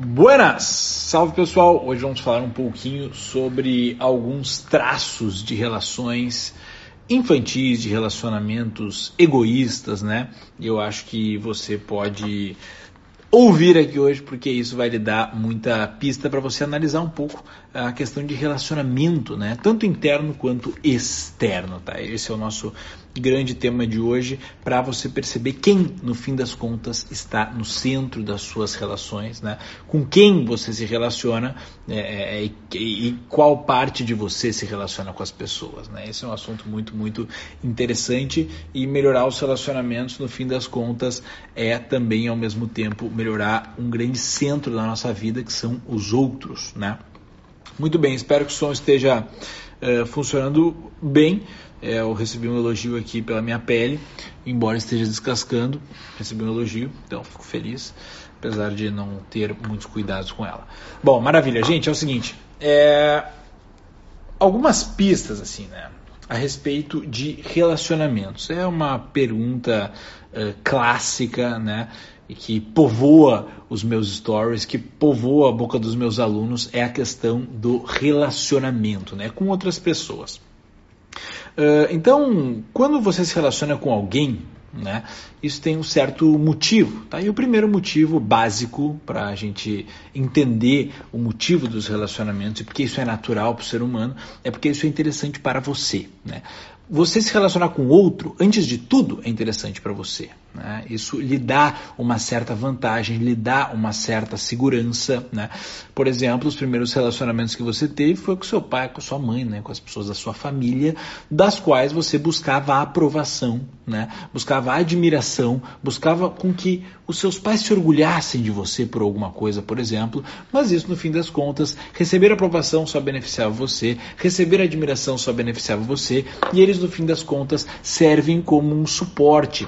Buenas! Salve pessoal! Hoje vamos falar um pouquinho sobre alguns traços de relações infantis, de relacionamentos egoístas, né? Eu acho que você pode ouvir aqui hoje, porque isso vai lhe dar muita pista para você analisar um pouco a questão de relacionamento, né? Tanto interno quanto externo, tá? Esse é o nosso grande tema de hoje para você perceber quem, no fim das contas, está no centro das suas relações, né? Com quem você se relaciona é, é, e, e, qual parte de você se relaciona com as pessoas, né? Esse é um assunto muito, muito interessante e melhorar os relacionamentos, no fim das contas, é também, ao mesmo tempo, melhorar um grande centro da nossa vida, que são os outros, né? Muito bem, espero que o som esteja uh, funcionando bem. É, eu recebi um elogio aqui pela minha pele, embora esteja descascando, recebi um elogio, então fico feliz, apesar de não ter muitos cuidados com ela. Bom, maravilha, gente, é o seguinte, é, algumas pistas assim, né, a respeito de relacionamentos. É uma pergunta uh, clássica, né, e que povoa os meus stories, que povoa a boca dos meus alunos, é a questão do relacionamento, né, com outras pessoas. Uh, então, quando você se relaciona com alguém, né, isso tem um certo motivo. Tá? E o primeiro motivo básico para a gente entender o motivo dos relacionamentos e porque isso é natural para o ser humano é porque isso é interessante para você. Né? Você se relacionar com outro, antes de tudo, é interessante para você. Né? Isso lhe dá uma certa vantagem, lhe dá uma certa segurança. Né? Por exemplo, os primeiros relacionamentos que você teve foi com seu pai, com sua mãe, né? com as pessoas da sua família, das quais você buscava aprovação, né? buscava a buscava com que os seus pais se orgulhassem de você por alguma coisa, por exemplo. Mas isso, no fim das contas, receber aprovação só beneficiava você, receber admiração só beneficiava você, e eles no fim das contas, servem como um suporte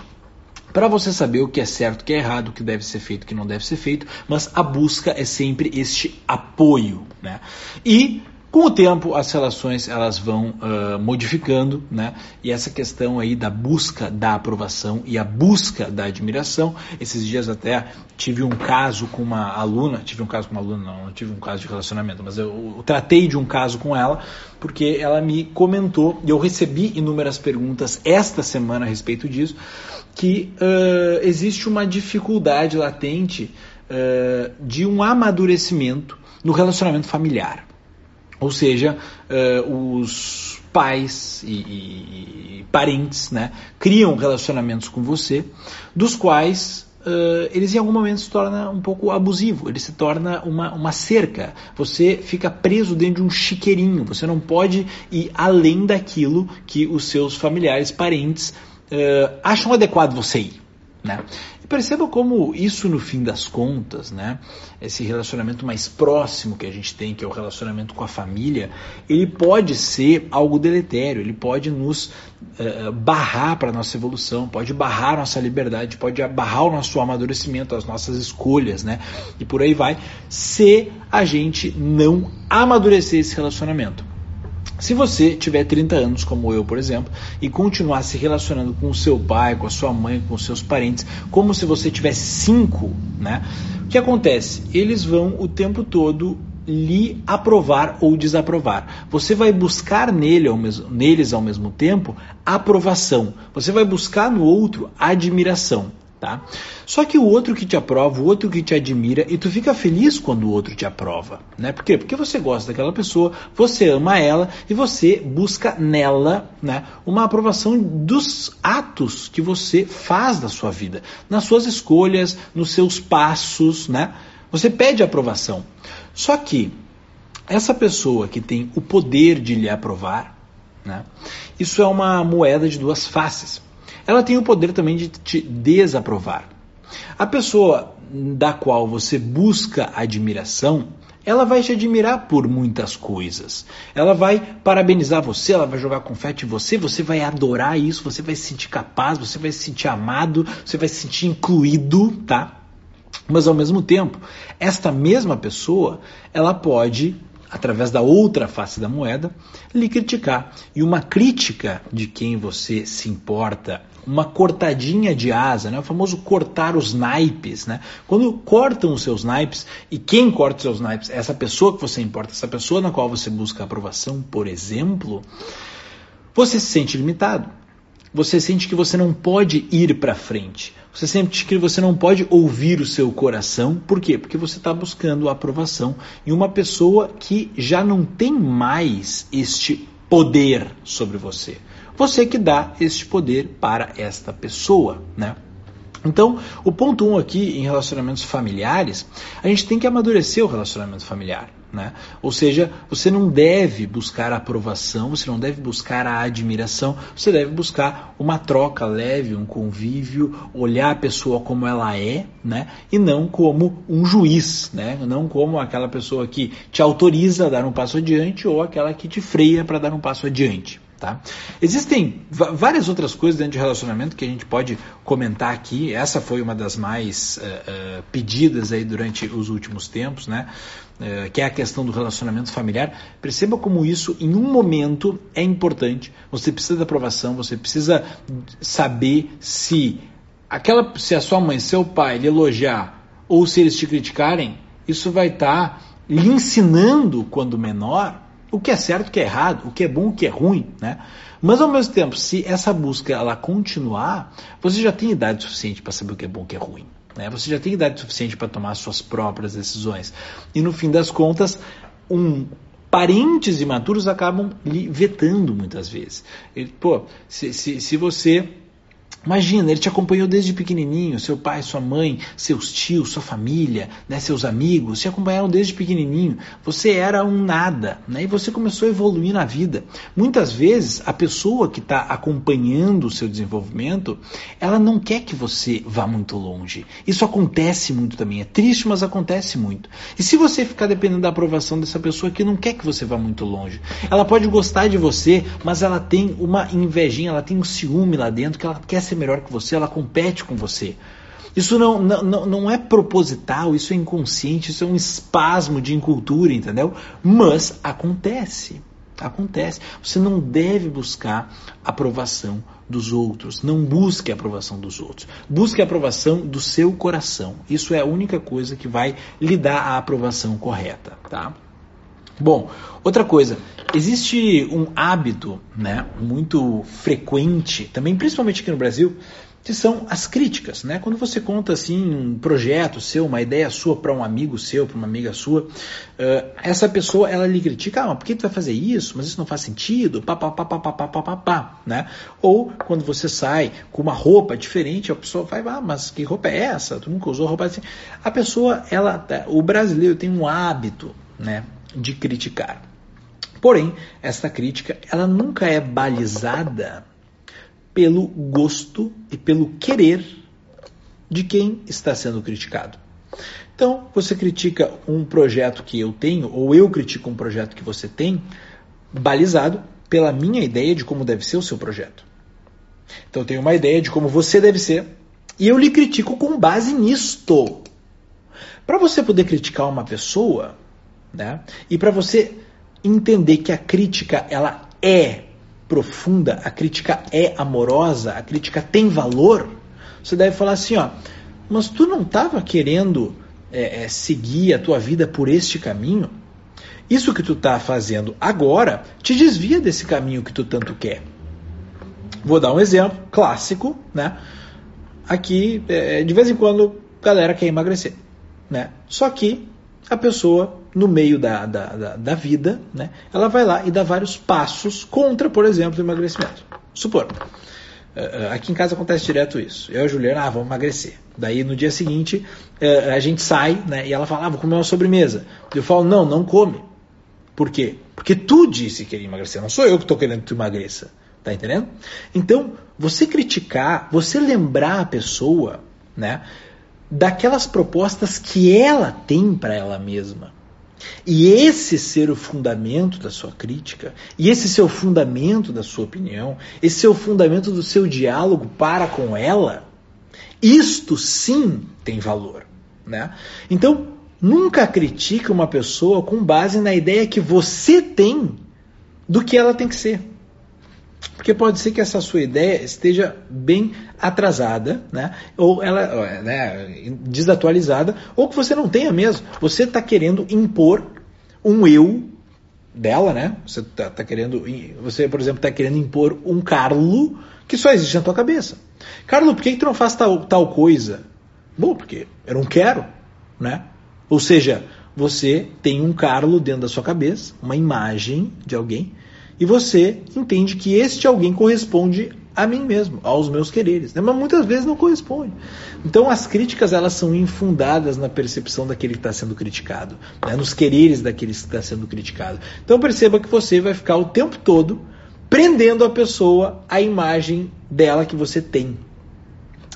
para você saber o que é certo, o que é errado, o que deve ser feito, o que não deve ser feito, mas a busca é sempre este apoio, né? E com o tempo, as relações elas vão uh, modificando, né? E essa questão aí da busca da aprovação e a busca da admiração. Esses dias até tive um caso com uma aluna, tive um caso com uma aluna, não, não tive um caso de relacionamento, mas eu, eu tratei de um caso com ela, porque ela me comentou, e eu recebi inúmeras perguntas esta semana a respeito disso, que uh, existe uma dificuldade latente uh, de um amadurecimento no relacionamento familiar. Ou seja, uh, os pais e, e, parentes né, criam relacionamentos com você, dos quais Uh, eles em algum momento se torna um pouco abusivo, ele se torna uma, uma cerca. Você fica preso dentro de um chiqueirinho, você não pode ir além daquilo que os seus familiares, parentes uh, acham adequado você ir. Né? Perceba como isso, no fim das contas, né, esse relacionamento mais próximo que a gente tem, que é o relacionamento com a família, ele pode ser algo deletério, ele pode nos uh, barrar para a nossa evolução, pode barrar nossa liberdade, pode barrar o nosso amadurecimento, as nossas escolhas, né? E por aí vai, se a gente não amadurecer esse relacionamento. Se você tiver 30 anos, como eu, por exemplo, e continuar se relacionando com o seu pai, com a sua mãe, com os seus parentes, como se você tivesse 5, né? O que acontece? Eles vão o tempo todo lhe aprovar ou desaprovar. Você vai buscar nele ao mesmo, neles ao mesmo tempo aprovação. Você vai buscar no outro admiração tá? Só que o outro que te aprova, o outro que te admira, e tu fica feliz quando o outro te aprova, né? Por quê? Porque você gosta daquela pessoa, você ama ela e você busca nela, né, uma aprovação dos atos que você faz da sua vida, nas suas escolhas, nos seus passos, né? Você pede aprovação. Só que essa pessoa que tem o poder de lhe aprovar, né? Isso é uma moeda de duas faces ela tem o poder também de te desaprovar. A pessoa da qual você busca admiração, ela vai te admirar por muitas coisas. Ela vai parabenizar você, ela vai jogar confete em você, você vai adorar isso, você vai se sentir capaz, você vai se sentir amado, você vai se sentir incluído, tá? Mas ao mesmo tempo, esta mesma pessoa, ela pode através da outra face da moeda, lhe criticar. E uma crítica de quem você se importa, uma cortadinha de asa, né? o famoso cortar os naipes. Né? Quando cortam os seus naipes, e quem corta os seus naipes? Essa pessoa que você importa, essa pessoa na qual você busca aprovação, por exemplo, você se sente limitado. Você sente que você não pode ir para frente. Você sente que você não pode ouvir o seu coração. Por quê? Porque você está buscando aprovação em uma pessoa que já não tem mais este poder sobre você. Você que dá este poder para esta pessoa, né? Então, o ponto um aqui em relacionamentos familiares, a gente tem que amadurecer o relacionamento familiar. Né? Ou seja, você não deve buscar a aprovação, você não deve buscar a admiração, você deve buscar uma troca leve, um convívio, olhar a pessoa como ela é, né? e não como um juiz, né? não como aquela pessoa que te autoriza a dar um passo adiante ou aquela que te freia para dar um passo adiante. Tá? Existem várias outras coisas dentro de relacionamento que a gente pode comentar aqui. Essa foi uma das mais uh, uh, pedidas aí durante os últimos tempos, né? Uh, que é a questão do relacionamento familiar. Perceba como isso, em um momento, é importante. Você precisa da aprovação, você precisa saber se aquela, se a sua mãe, seu pai lhe elogiar ou se eles te criticarem, isso vai estar tá lhe ensinando quando menor o que é certo, o que é errado, o que é bom, o que é ruim, né? Mas ao mesmo tempo, se essa busca ela continuar, você já tem idade suficiente para saber o que é bom, o que é ruim. Né? Você já tem idade suficiente para tomar suas próprias decisões. E no fim das contas, um parentes imaturos acabam lhe vetando muitas vezes. Ele, pô, se, se, se você Imagina, ele te acompanhou desde pequenininho, seu pai, sua mãe, seus tios, sua família, né, seus amigos, te acompanharam desde pequenininho. Você era um nada, né, e você começou a evoluir na vida. Muitas vezes, a pessoa que está acompanhando o seu desenvolvimento, ela não quer que você vá muito longe. Isso acontece muito também. É triste, mas acontece muito. E se você ficar dependendo da aprovação dessa pessoa que não quer que você vá muito longe, ela pode gostar de você, mas ela tem uma invejinha, ela tem um ciúme lá dentro que ela quer ser melhor que você, ela compete com você. Isso não, não, não é proposital, isso é inconsciente, isso é um espasmo de incultura, entendeu? Mas acontece. Acontece. Você não deve buscar aprovação dos outros. Não busque a aprovação dos outros. Busque a aprovação do seu coração. Isso é a única coisa que vai lhe dar a aprovação correta, tá? Bom, outra coisa, existe um hábito, né, muito frequente, também principalmente aqui no Brasil, que são as críticas, né? Quando você conta assim um projeto seu, uma ideia sua para um amigo seu, para uma amiga sua, uh, essa pessoa ela lhe critica, ah, por que tu vai fazer isso? Mas isso não faz sentido, pá, pá, pá, pá, pá, pá, pá, pá, né? Ou quando você sai com uma roupa diferente, a pessoa vai, ah, mas que roupa é essa? Tu nunca usou roupa assim? A pessoa, ela, o brasileiro tem um hábito, né? De criticar. Porém, esta crítica ela nunca é balizada pelo gosto e pelo querer de quem está sendo criticado. Então, você critica um projeto que eu tenho, ou eu critico um projeto que você tem, balizado pela minha ideia de como deve ser o seu projeto. Então, eu tenho uma ideia de como você deve ser, e eu lhe critico com base nisto. Para você poder criticar uma pessoa, né? E para você entender que a crítica ela é profunda, a crítica é amorosa, a crítica tem valor, você deve falar assim, ó, mas tu não estava querendo é, é, seguir a tua vida por este caminho? Isso que tu está fazendo agora te desvia desse caminho que tu tanto quer. Vou dar um exemplo clássico, né? Aqui, é, de vez em quando, galera quer emagrecer, né? Só que a pessoa no meio da, da, da, da, vida, né, ela vai lá e dá vários passos contra, por exemplo, o emagrecimento. Supor, eh, eh, aqui em casa acontece direto isso. Eu e a Juliana, ah, vamos emagrecer. Daí no dia seguinte eh, a gente sai né, e ela fala, ah, vou comer uma sobremesa. Eu falo, não, não come. Por quê? Porque tu disse que queria emagrecer, não sou eu que estou querendo que tu emagreça. Tá entendendo? Então, você criticar, você lembrar a pessoa, né, daquelas propostas que ela tem para ela mesma. E esse ser o fundamento da sua crítica, e esse ser o fundamento da sua opinião, esse ser o fundamento do seu diálogo para com ela, isto sim tem valor. Né? Então, Nunca critique uma pessoa com base na ideia que você tem do que ela tem que ser. Porque pode ser que essa sua ideia esteja bem atrasada, né? ou ela né, desatualizada, ou que você não tenha mesmo. Você está querendo impor um eu dela, né? Você está tá querendo, você por exemplo está querendo impor um Carlo que só existe na tua cabeça. Carlo, por que, que tu não faz tal, tal coisa? Bom, porque eu não quero, né? Ou seja, você tem um Carlo dentro da sua cabeça, uma imagem de alguém, e você entende que este alguém corresponde a mim mesmo, aos meus quereres, né? mas muitas vezes não corresponde. Então as críticas elas são infundadas na percepção daquele que está sendo criticado, né? nos quereres daquele que está sendo criticado. Então perceba que você vai ficar o tempo todo prendendo a pessoa à imagem dela que você tem.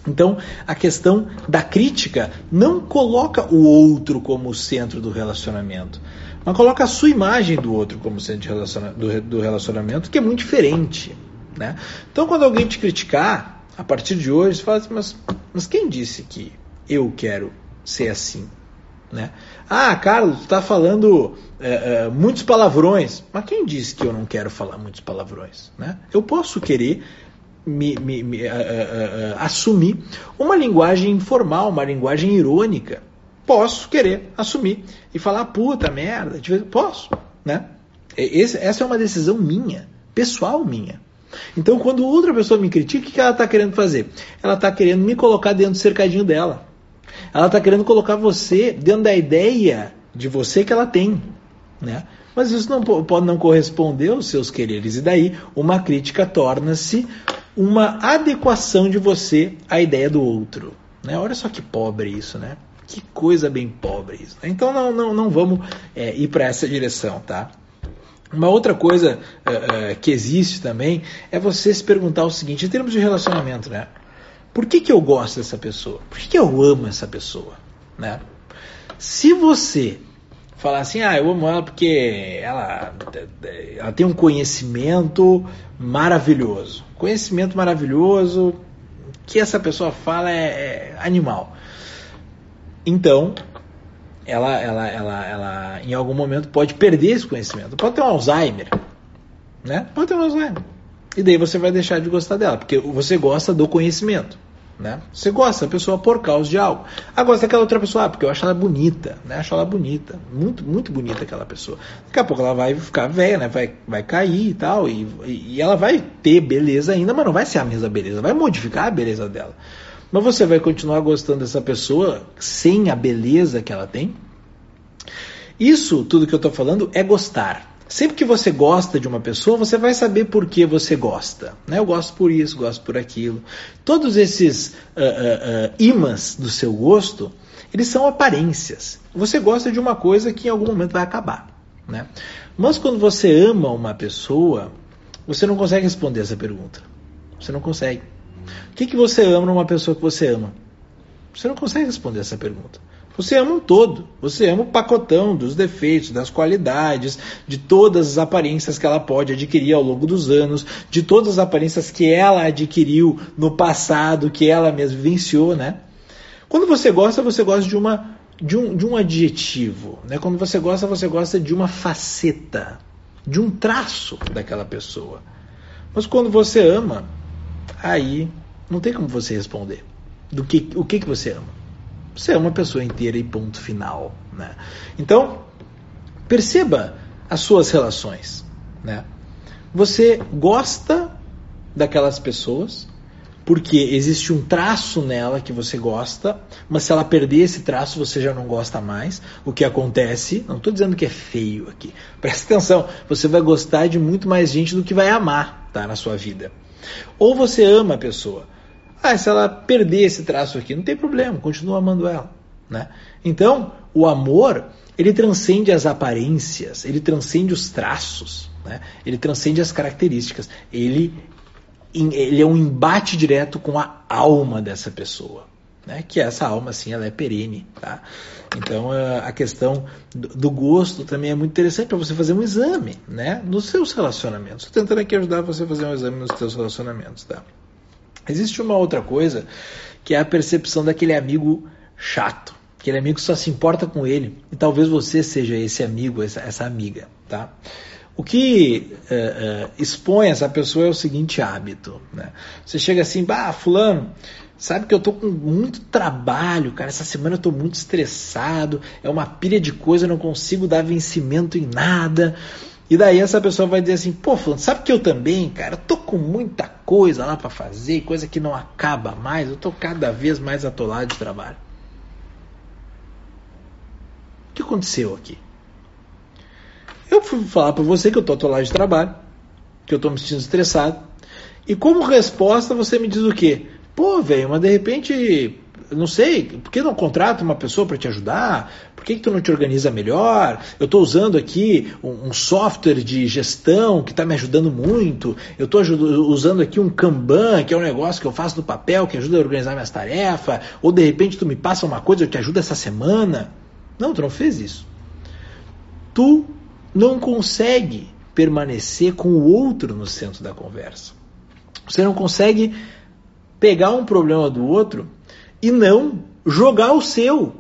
Então, a questão da crítica não coloca o outro como o centro do relacionamento, mas coloca a sua imagem do outro como centro do relacionamento, que é muito diferente. Né? Então, quando alguém te criticar, a partir de hoje, você fala assim, mas, mas quem disse que eu quero ser assim? Né? Ah, Carlos, tu está falando é, é, muitos palavrões. Mas quem disse que eu não quero falar muitos palavrões? Né? Eu posso querer me, me, me uh, uh, uh, assumir uma linguagem informal, uma linguagem irônica. Posso querer assumir e falar puta merda, posso, né? Esse, essa é uma decisão minha, pessoal minha. Então, quando outra pessoa me critica, o que ela está querendo fazer? Ela está querendo me colocar dentro do cercadinho dela. Ela está querendo colocar você dentro da ideia de você que ela tem, né? Mas isso não pode não corresponder aos seus quereres. E daí, uma crítica torna-se uma adequação de você à ideia do outro. Né? Olha só que pobre isso, né? Que coisa bem pobre isso. Então não, não, não vamos é, ir para essa direção, tá? Uma outra coisa uh, uh, que existe também é você se perguntar o seguinte, em termos de relacionamento, né? Por que, que eu gosto dessa pessoa? Por que, que eu amo essa pessoa? Né? Se você falar assim, ah, eu amo ela porque ela, ela tem um conhecimento maravilhoso. Conhecimento maravilhoso que essa pessoa fala é, é animal. Então, ela, ela, ela, ela em algum momento pode perder esse conhecimento. Pode ter um Alzheimer, né? Pode ter um Alzheimer. E daí você vai deixar de gostar dela, porque você gosta do conhecimento. Né? Você gosta da pessoa por causa de algo. Agora, daquela outra pessoa, ah, porque eu acho ela bonita, né? Acho ela bonita, muito, muito bonita aquela pessoa. Daqui a pouco ela vai ficar velha, né? Vai, vai cair e tal, e, e ela vai ter beleza ainda, mas não vai ser a mesma beleza, vai modificar a beleza dela. Mas você vai continuar gostando dessa pessoa sem a beleza que ela tem? Isso, tudo que eu estou falando, é gostar. Sempre que você gosta de uma pessoa, você vai saber por que você gosta. Né? Eu gosto por isso, gosto por aquilo. Todos esses uh, uh, uh, imãs do seu gosto, eles são aparências. Você gosta de uma coisa que em algum momento vai acabar. Né? Mas quando você ama uma pessoa, você não consegue responder essa pergunta. Você não consegue. O que, que você ama numa pessoa que você ama? Você não consegue responder essa pergunta. Você ama um todo. Você ama o pacotão dos defeitos, das qualidades, de todas as aparências que ela pode adquirir ao longo dos anos, de todas as aparências que ela adquiriu no passado, que ela mesma vivenciou, né? Quando você gosta, você gosta de uma de um, de um adjetivo, né? Quando você gosta, você gosta de uma faceta, de um traço daquela pessoa. Mas quando você ama, aí não tem como você responder do que o que que você ama. Você é uma pessoa inteira e ponto final. Né? Então, perceba as suas relações. Né? Você gosta daquelas pessoas porque existe um traço nela que você gosta, mas se ela perder esse traço você já não gosta mais. O que acontece, não estou dizendo que é feio aqui, presta atenção, você vai gostar de muito mais gente do que vai amar tá, na sua vida. Ou você ama a pessoa, ah, se ela perder esse traço aqui, não tem problema, continua amando ela. Né? Então, o amor, ele transcende as aparências, ele transcende os traços, né? ele transcende as características. Ele, ele é um embate direto com a alma dessa pessoa. Né? Que essa alma, assim, ela é perene. Tá? Então, a questão do gosto também é muito interessante para você fazer um exame né? nos seus relacionamentos. Estou tentando aqui ajudar você a fazer um exame nos seus relacionamentos. Tá? Existe uma outra coisa que é a percepção daquele amigo chato. Aquele amigo que só se importa com ele. E talvez você seja esse amigo, essa, essa amiga, tá? O que uh, uh, expõe essa pessoa é o seguinte hábito, né? Você chega assim, bah, fulano, sabe que eu tô com muito trabalho, cara, essa semana eu tô muito estressado, é uma pilha de coisa, eu não consigo dar vencimento em nada. E daí essa pessoa vai dizer assim, pô, fulano, sabe que eu também, cara, tô com muita coisa lá para fazer, coisa que não acaba mais, eu tô cada vez mais atolado de trabalho. O que aconteceu aqui? Eu fui falar para você que eu tô atolado de trabalho, que eu tô me sentindo estressado, e como resposta você me diz o quê? Pô, velho, mas de repente não sei, por que não contrata uma pessoa para te ajudar? Por que, que tu não te organiza melhor? Eu estou usando aqui um, um, software de gestão que está me ajudando muito. Eu estou usando aqui um Kanban, que é um negócio que eu faço no papel, que ajuda a organizar minhas tarefas. Ou de repente tu me passa uma coisa, eu te ajudo essa semana. Não, tu não fez isso. Tu não consegue permanecer com o outro no centro da conversa. Você não consegue pegar um problema do outro e não jogar o seu,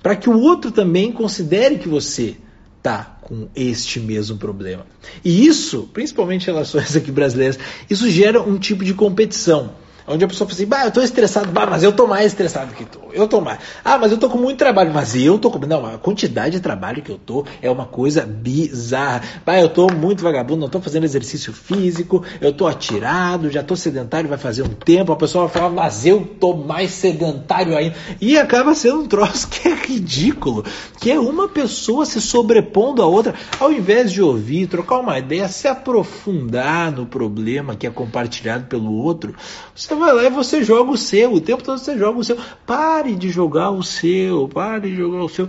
para que o outro também considere que você tá com este mesmo problema. E isso, principalmente em relações aqui brasileiras, isso gera um tipo de competição. Onde a pessoa fala assim, bah, eu tô estressado, bah, mas eu tô mais estressado que tu. Eu tô mais. Ah, mas eu tô com muito trabalho, mas eu tô com. Não, a quantidade de trabalho que eu tô é uma coisa bizarra. Bah, eu tô muito vagabundo, não tô fazendo exercício físico, eu tô atirado, já tô sedentário, vai fazer um tempo. A pessoa vai falar, mas eu tô mais sedentário ainda. E acaba sendo um troço que é ridículo, que é uma pessoa se sobrepondo à outra, ao invés de ouvir, trocar uma ideia, se aprofundar no problema que é compartilhado pelo outro, você vai lá e você joga o seu, o tempo todo você joga o seu. Pare de jogar o seu, pare de jogar o seu.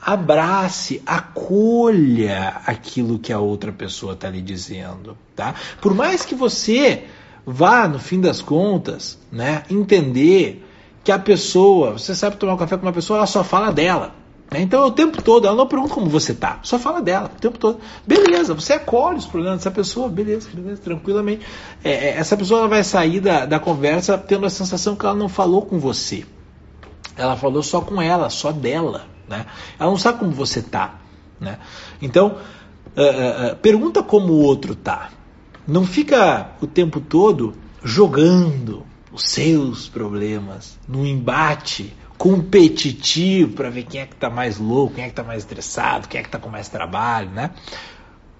Abrace, acolha aquilo que a outra pessoa está lhe dizendo, tá? Por mais que você vá, no fim das contas, né, entender que a pessoa, você sabe tomar um café com uma pessoa, ela só fala dela. Né? Então, o tempo todo, ela não pergunta como você tá, só fala dela, o tempo todo. Beleza, você acolhe os problemas dessa pessoa, beleza, beleza, tranquilamente. É, é, essa pessoa ela vai sair da, da conversa tendo a sensação que ela não falou com você. Ela falou só com ela, só dela. Né? Ela não sabe como você tá. Né? Então, uh, uh, pergunta como o outro tá. Não fica o tempo todo jogando os seus problemas no embate competitivo para ver quem é que está mais louco, quem é que está mais estressado, quem é que está com mais trabalho, né?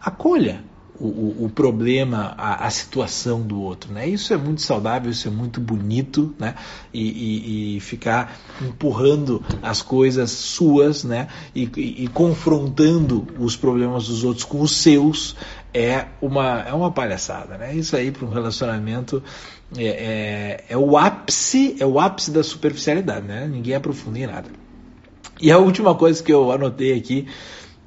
Acolha o, o, problema, a, a, situação do outro, né? Isso é muito saudável, isso é muito bonito, né? E, e, e ficar empurrando as coisas suas, né? E, e, confrontando os problemas dos outros com os seus é uma, é uma palhaçada, né? Isso aí para um relacionamento é, é, é, o ápice, é o ápice da superficialidade, né? Ninguém aprofunda em nada. E a última coisa que eu anotei aqui,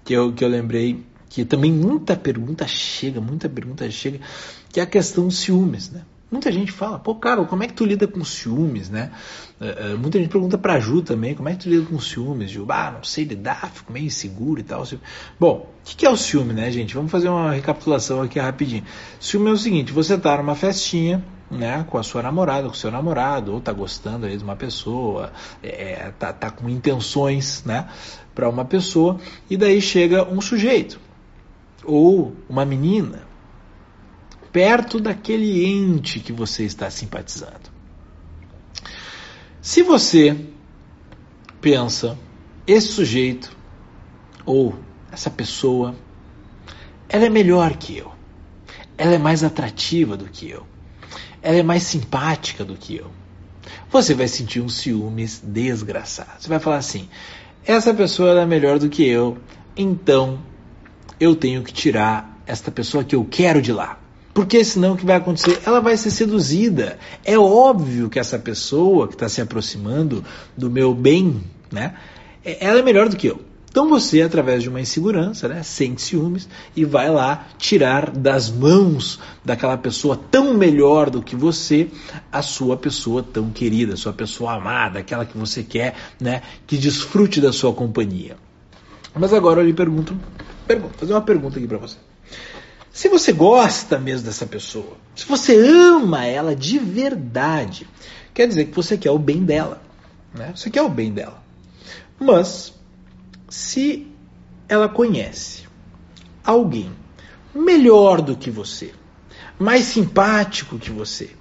que eu, que eu lembrei, que também muita pergunta chega, muita pergunta chega, que é a questão dos ciúmes, né? Muita gente fala, pô, cara, como é que tu lida com ciúmes, né? Uh, uh, muita gente pergunta pra Ju também, como é que tu lida com ciúmes, Ju? Ah, não sei lidar, fico meio inseguro e tal. Bom, o que, que é o ciúme, né, gente? Vamos fazer uma recapitulação aqui rapidinho. Ciúme é o seguinte, você tá numa festinha, né, com a sua namorada, com o seu namorado, ou tá gostando aí de uma pessoa, é, tá, tá com intenções, né, para uma pessoa, e daí chega um sujeito, ou uma menina, perto daquele ente que você está simpatizando. Se você pensa, esse sujeito ou essa pessoa, ela é melhor que eu, ela é mais atrativa do que eu, ela é mais simpática do que eu, você vai sentir um ciúmes desgraçado. Você vai falar assim: essa pessoa é melhor do que eu, então eu tenho que tirar esta pessoa que eu quero de lá. Porque senão o que vai acontecer? Ela vai ser seduzida. É óbvio que essa pessoa que está se aproximando do meu bem, né? É, ela é melhor do que eu. Então você, através de uma insegurança, né, sente ciúmes e vai lá tirar das mãos daquela pessoa tão melhor do que você a sua pessoa tão querida, a sua pessoa amada, aquela que você quer, né, que desfrute da sua companhia. Mas agora eu lhe pergunto, pergunto fazer uma pergunta aqui para você. Se você gosta mesmo dessa pessoa, se você ama ela de verdade, quer dizer que você quer o bem dela. Né? Você quer o bem dela. Mas se ela conhece alguém melhor do que você, mais simpático que você,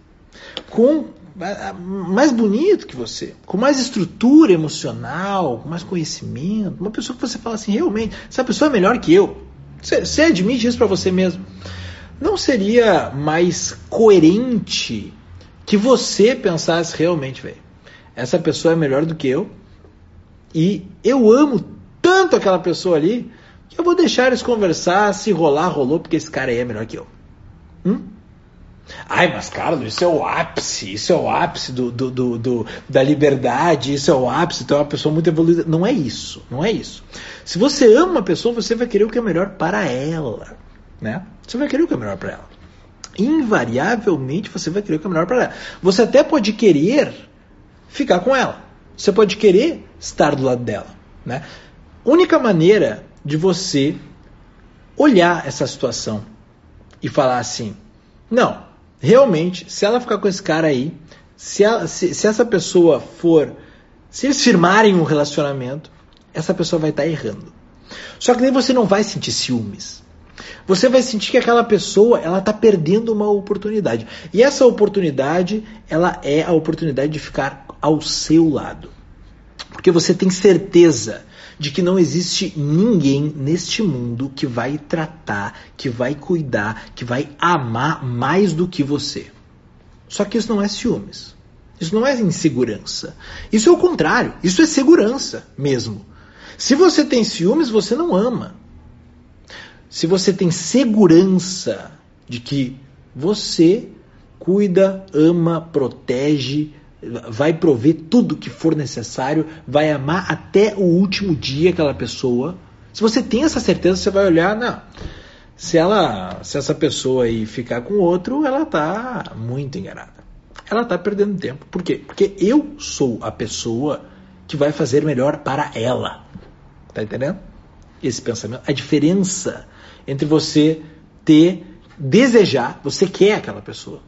com mais bonito que você, com mais estrutura emocional, com mais conhecimento, uma pessoa que você fala assim, realmente, essa pessoa é melhor que eu. Você, você admite isso para você mesmo. Não seria mais coerente que você pensasse realmente, velho, essa pessoa é melhor do que eu e eu amo tanto aquela pessoa ali que eu vou deixar eles conversar, se rolar, rolou, porque esse cara aí é melhor que eu. Ai, mas Carlos, isso é o ápice, isso é o ápice do, do, do, do, da liberdade, isso é o ápice, então é uma pessoa muito evoluída. Não é isso, não é isso. Se você ama uma pessoa, você vai querer o que é melhor para ela, né? Você vai querer o que é melhor para ela. Invariavelmente você vai querer o que é melhor para ela. Você até pode querer ficar com ela. Você pode querer estar do lado dela, né? Única maneira de você olhar essa situação e falar assim: não, realmente, se ela ficar com esse cara aí, se, ela, se, se essa pessoa for. Se eles firmarem um relacionamento, essa pessoa vai estar tá errando. Só que daí você não vai sentir ciúmes. Você vai sentir que aquela pessoa ela está perdendo uma oportunidade. E essa oportunidade ela é a oportunidade de ficar ao seu lado. Porque você tem certeza de que não existe ninguém neste mundo que vai tratar, que vai cuidar, que vai amar mais do que você. Só que isso não é ciúmes. Isso não é insegurança. Isso é o contrário. Isso é segurança mesmo. Se você tem ciúmes, você não ama. Se você tem segurança de que você cuida, ama, protege, vai prover tudo que for necessário, vai amar até o último dia aquela pessoa. Se você tem essa certeza, você vai olhar, não. Se ela, se essa pessoa aí ficar com outro, ela tá muito enganada. Ela tá perdendo tempo. Por quê? Porque eu sou a pessoa que vai fazer melhor para ela. Tá entendendo? Esse pensamento, a diferença entre você ter desejar, você quer aquela pessoa.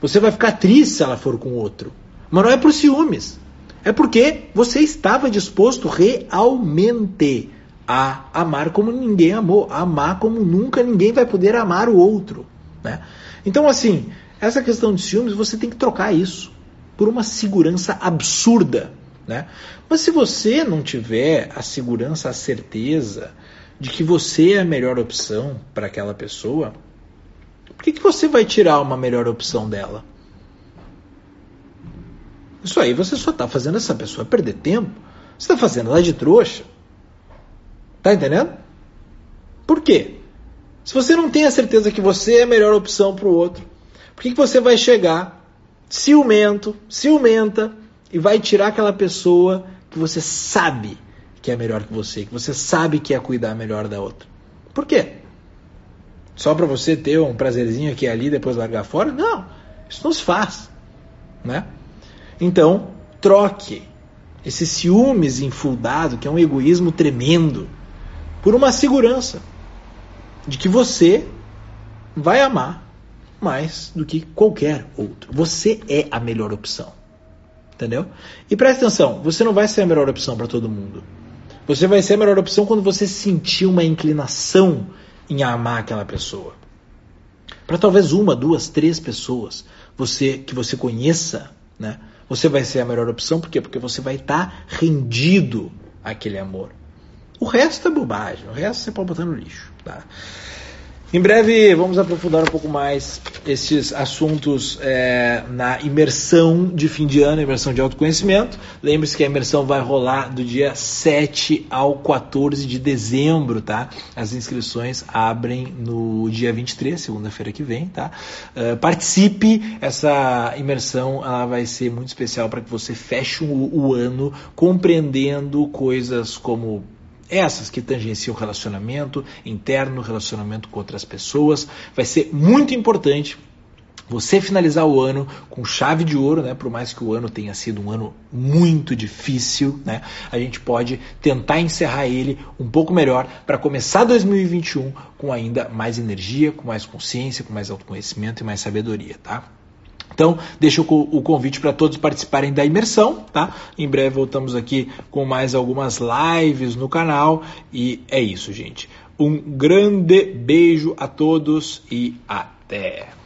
Você vai ficar triste se ela for com outro. Mas não é por ciúmes. É porque você estava disposto realmente a amar como ninguém amou, a amar como nunca ninguém vai poder amar o outro. Né? Então, assim, essa questão de ciúmes, você tem que trocar isso por uma segurança absurda. Né? Mas se você não tiver a segurança, a certeza de que você é a melhor opção para aquela pessoa, por que, que você vai tirar uma melhor opção dela? Isso aí você só está fazendo essa pessoa perder tempo. Você está fazendo ela de trouxa. Tá entendendo? Por quê? Se você não tem a certeza que você é a melhor opção para o outro, por que, que você vai chegar ciumento, ciumenta e vai tirar aquela pessoa que você sabe que é melhor que você, que você sabe que é cuidar melhor da outra? Por quê? Só para você ter um prazerzinho aqui e ali depois largar fora? Não, isso não se faz, né? Então, troque esse ciúmes infundado, que é um egoísmo tremendo, por uma segurança de que você vai amar mais do que qualquer outro. Você é a melhor opção. Entendeu? E presta atenção, você não vai ser a melhor opção para todo mundo. Você vai ser a melhor opção quando você sentir uma inclinação em amar aquela pessoa. Para talvez uma, duas, três pessoas você que você conheça, né? Você vai ser a melhor opção, por quê? Porque você vai estar tá rendido àquele amor. O resto é bobagem, o resto você pode botar no lixo. Tá? Em breve vamos aprofundar um pouco mais esses assuntos é, na imersão de fim de ano, imersão de autoconhecimento. Lembre-se que a imersão vai rolar do dia 7 ao 14 de dezembro, tá? As inscrições abrem no dia 23, segunda-feira que vem, tá? Uh, participe, essa imersão ela vai ser muito especial para que você feche o, o ano compreendendo coisas como essas que tangenciam o relacionamento interno, relacionamento com outras pessoas. Vai ser muito importante você finalizar o ano com chave de ouro, né? Por mais que o ano tenha sido um ano muito difícil, né? A gente pode tentar encerrar ele um pouco melhor para começar 2021 com ainda mais energia, com mais consciência, com mais autoconhecimento e mais sabedoria, tá? Então, deixo o convite para todos participarem da imersão, tá? Em breve voltamos aqui com mais algumas lives no canal e é isso, gente. Um grande beijo a todos e até!